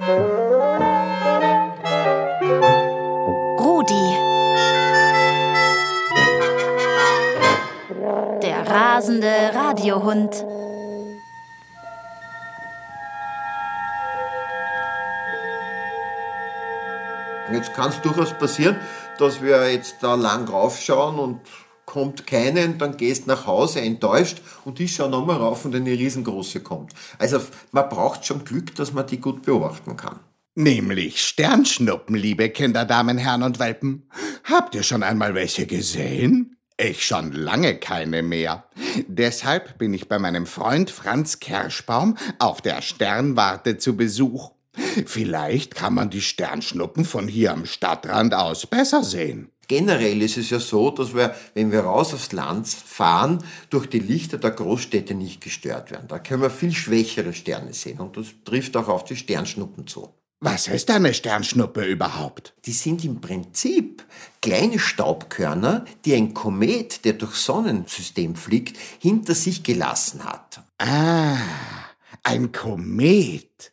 Rudi. Der rasende Radiohund. Jetzt kann es durchaus passieren, dass wir jetzt da lang raufschauen und kommt keine dann gehst nach Hause enttäuscht und ich schaue nochmal rauf und eine riesengroße kommt. Also man braucht schon Glück, dass man die gut beobachten kann. Nämlich Sternschnuppen, liebe Kinder, Damen, Herren und Welpen. Habt ihr schon einmal welche gesehen? Ich schon lange keine mehr. Deshalb bin ich bei meinem Freund Franz Kerschbaum auf der Sternwarte zu Besuch. Vielleicht kann man die Sternschnuppen von hier am Stadtrand aus besser sehen. Generell ist es ja so, dass wir, wenn wir raus aufs Land fahren, durch die Lichter der Großstädte nicht gestört werden. Da können wir viel schwächere Sterne sehen und das trifft auch auf die Sternschnuppen zu. Was ist eine Sternschnuppe überhaupt? Die sind im Prinzip kleine Staubkörner, die ein Komet, der durchs Sonnensystem fliegt, hinter sich gelassen hat. Ah, ein Komet.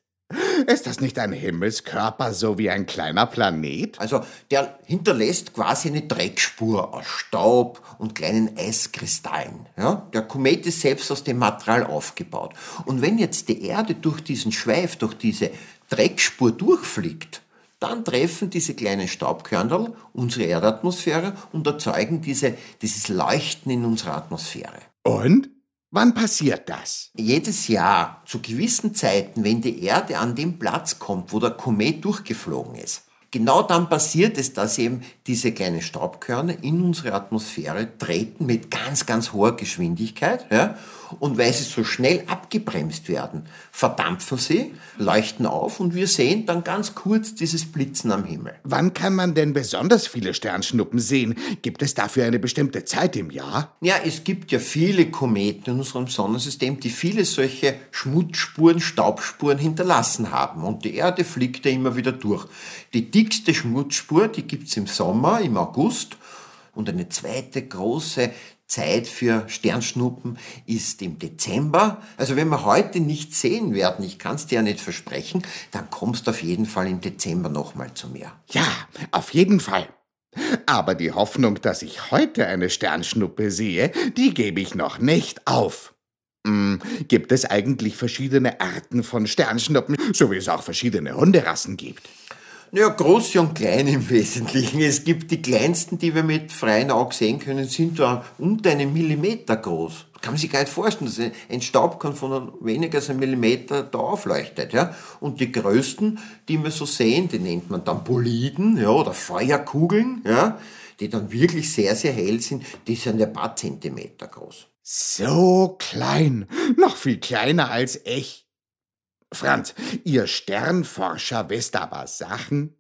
Ist das nicht ein Himmelskörper, so wie ein kleiner Planet? Also der hinterlässt quasi eine Dreckspur aus Staub und kleinen Eiskristallen. Ja? Der Komet ist selbst aus dem Material aufgebaut. Und wenn jetzt die Erde durch diesen Schweif, durch diese Dreckspur durchfliegt, dann treffen diese kleinen Staubkörner unsere Erdatmosphäre und erzeugen diese, dieses Leuchten in unserer Atmosphäre. Und? Wann passiert das? Jedes Jahr, zu gewissen Zeiten, wenn die Erde an den Platz kommt, wo der Komet durchgeflogen ist. Genau dann passiert es, dass eben diese kleinen Staubkörner in unsere Atmosphäre treten mit ganz, ganz hoher Geschwindigkeit. Ja? Und weil sie so schnell abgebremst werden, verdampfen sie, leuchten auf und wir sehen dann ganz kurz dieses Blitzen am Himmel. Wann kann man denn besonders viele Sternschnuppen sehen? Gibt es dafür eine bestimmte Zeit im Jahr? Ja, es gibt ja viele Kometen in unserem Sonnensystem, die viele solche Schmutzspuren, Staubspuren hinterlassen haben. Und die Erde fliegt ja immer wieder durch. Die dickste Schmutzspur, die gibt's im Sommer, im August. Und eine zweite große Zeit für Sternschnuppen ist im Dezember. Also wenn wir heute nicht sehen werden, ich kann es dir ja nicht versprechen, dann kommst du auf jeden Fall im Dezember nochmal zu mir. Ja, auf jeden Fall. Aber die Hoffnung, dass ich heute eine Sternschnuppe sehe, die gebe ich noch nicht auf. Hm, gibt es eigentlich verschiedene Arten von Sternschnuppen, so wie es auch verschiedene Hunderassen gibt? Ja, große und kleine im Wesentlichen. Es gibt die kleinsten, die wir mit freiem Auge sehen können, sind da unter einem Millimeter groß. Kann man sich gar nicht vorstellen, dass ein Staubkorn von weniger als einem Millimeter da aufleuchtet. Ja? Und die größten, die wir so sehen, die nennt man dann Boliden ja, oder Feuerkugeln, ja? die dann wirklich sehr, sehr hell sind, die sind ein paar Zentimeter groß. So klein, noch viel kleiner als ich. Franz, ihr Sternforscher wisst aber Sachen.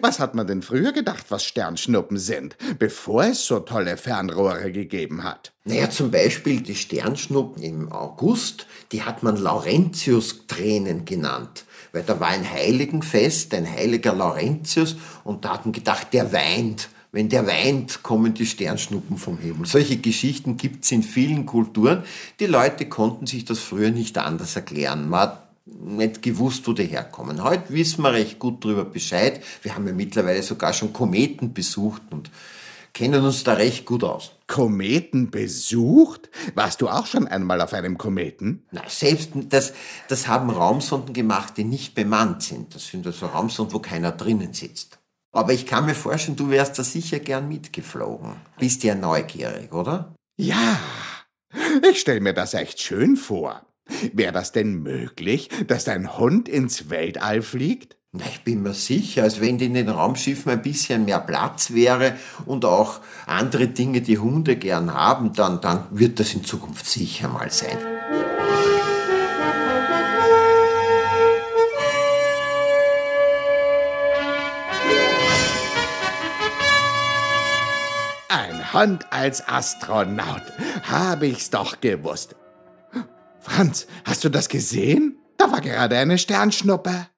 Was hat man denn früher gedacht, was Sternschnuppen sind, bevor es so tolle Fernrohre gegeben hat? Naja, zum Beispiel die Sternschnuppen im August, die hat man Laurentius-Tränen genannt, weil da war ein Heiligenfest, ein heiliger Laurentius, und da hat man gedacht, der weint. Wenn der weint, kommen die Sternschnuppen vom Himmel. Solche Geschichten gibt's in vielen Kulturen. Die Leute konnten sich das früher nicht anders erklären. Man nicht gewusst, wo die herkommen. Heute wissen wir recht gut darüber Bescheid. Wir haben ja mittlerweile sogar schon Kometen besucht und kennen uns da recht gut aus. Kometen besucht? Warst du auch schon einmal auf einem Kometen? Na, selbst das, das haben Raumsonden gemacht, die nicht bemannt sind. Das sind also Raumsonden, wo keiner drinnen sitzt. Aber ich kann mir vorstellen, du wärst da sicher gern mitgeflogen. Bist ja neugierig, oder? Ja. Ich stelle mir das echt schön vor. Wäre das denn möglich, dass dein Hund ins Weltall fliegt? Na, ich bin mir sicher, als wenn in den Raumschiffen ein bisschen mehr Platz wäre und auch andere Dinge, die Hunde gern haben, dann, dann wird das in Zukunft sicher mal sein. Ein Hund als Astronaut. Habe ich's doch gewusst. Franz, hast du das gesehen? Da war gerade eine Sternschnuppe.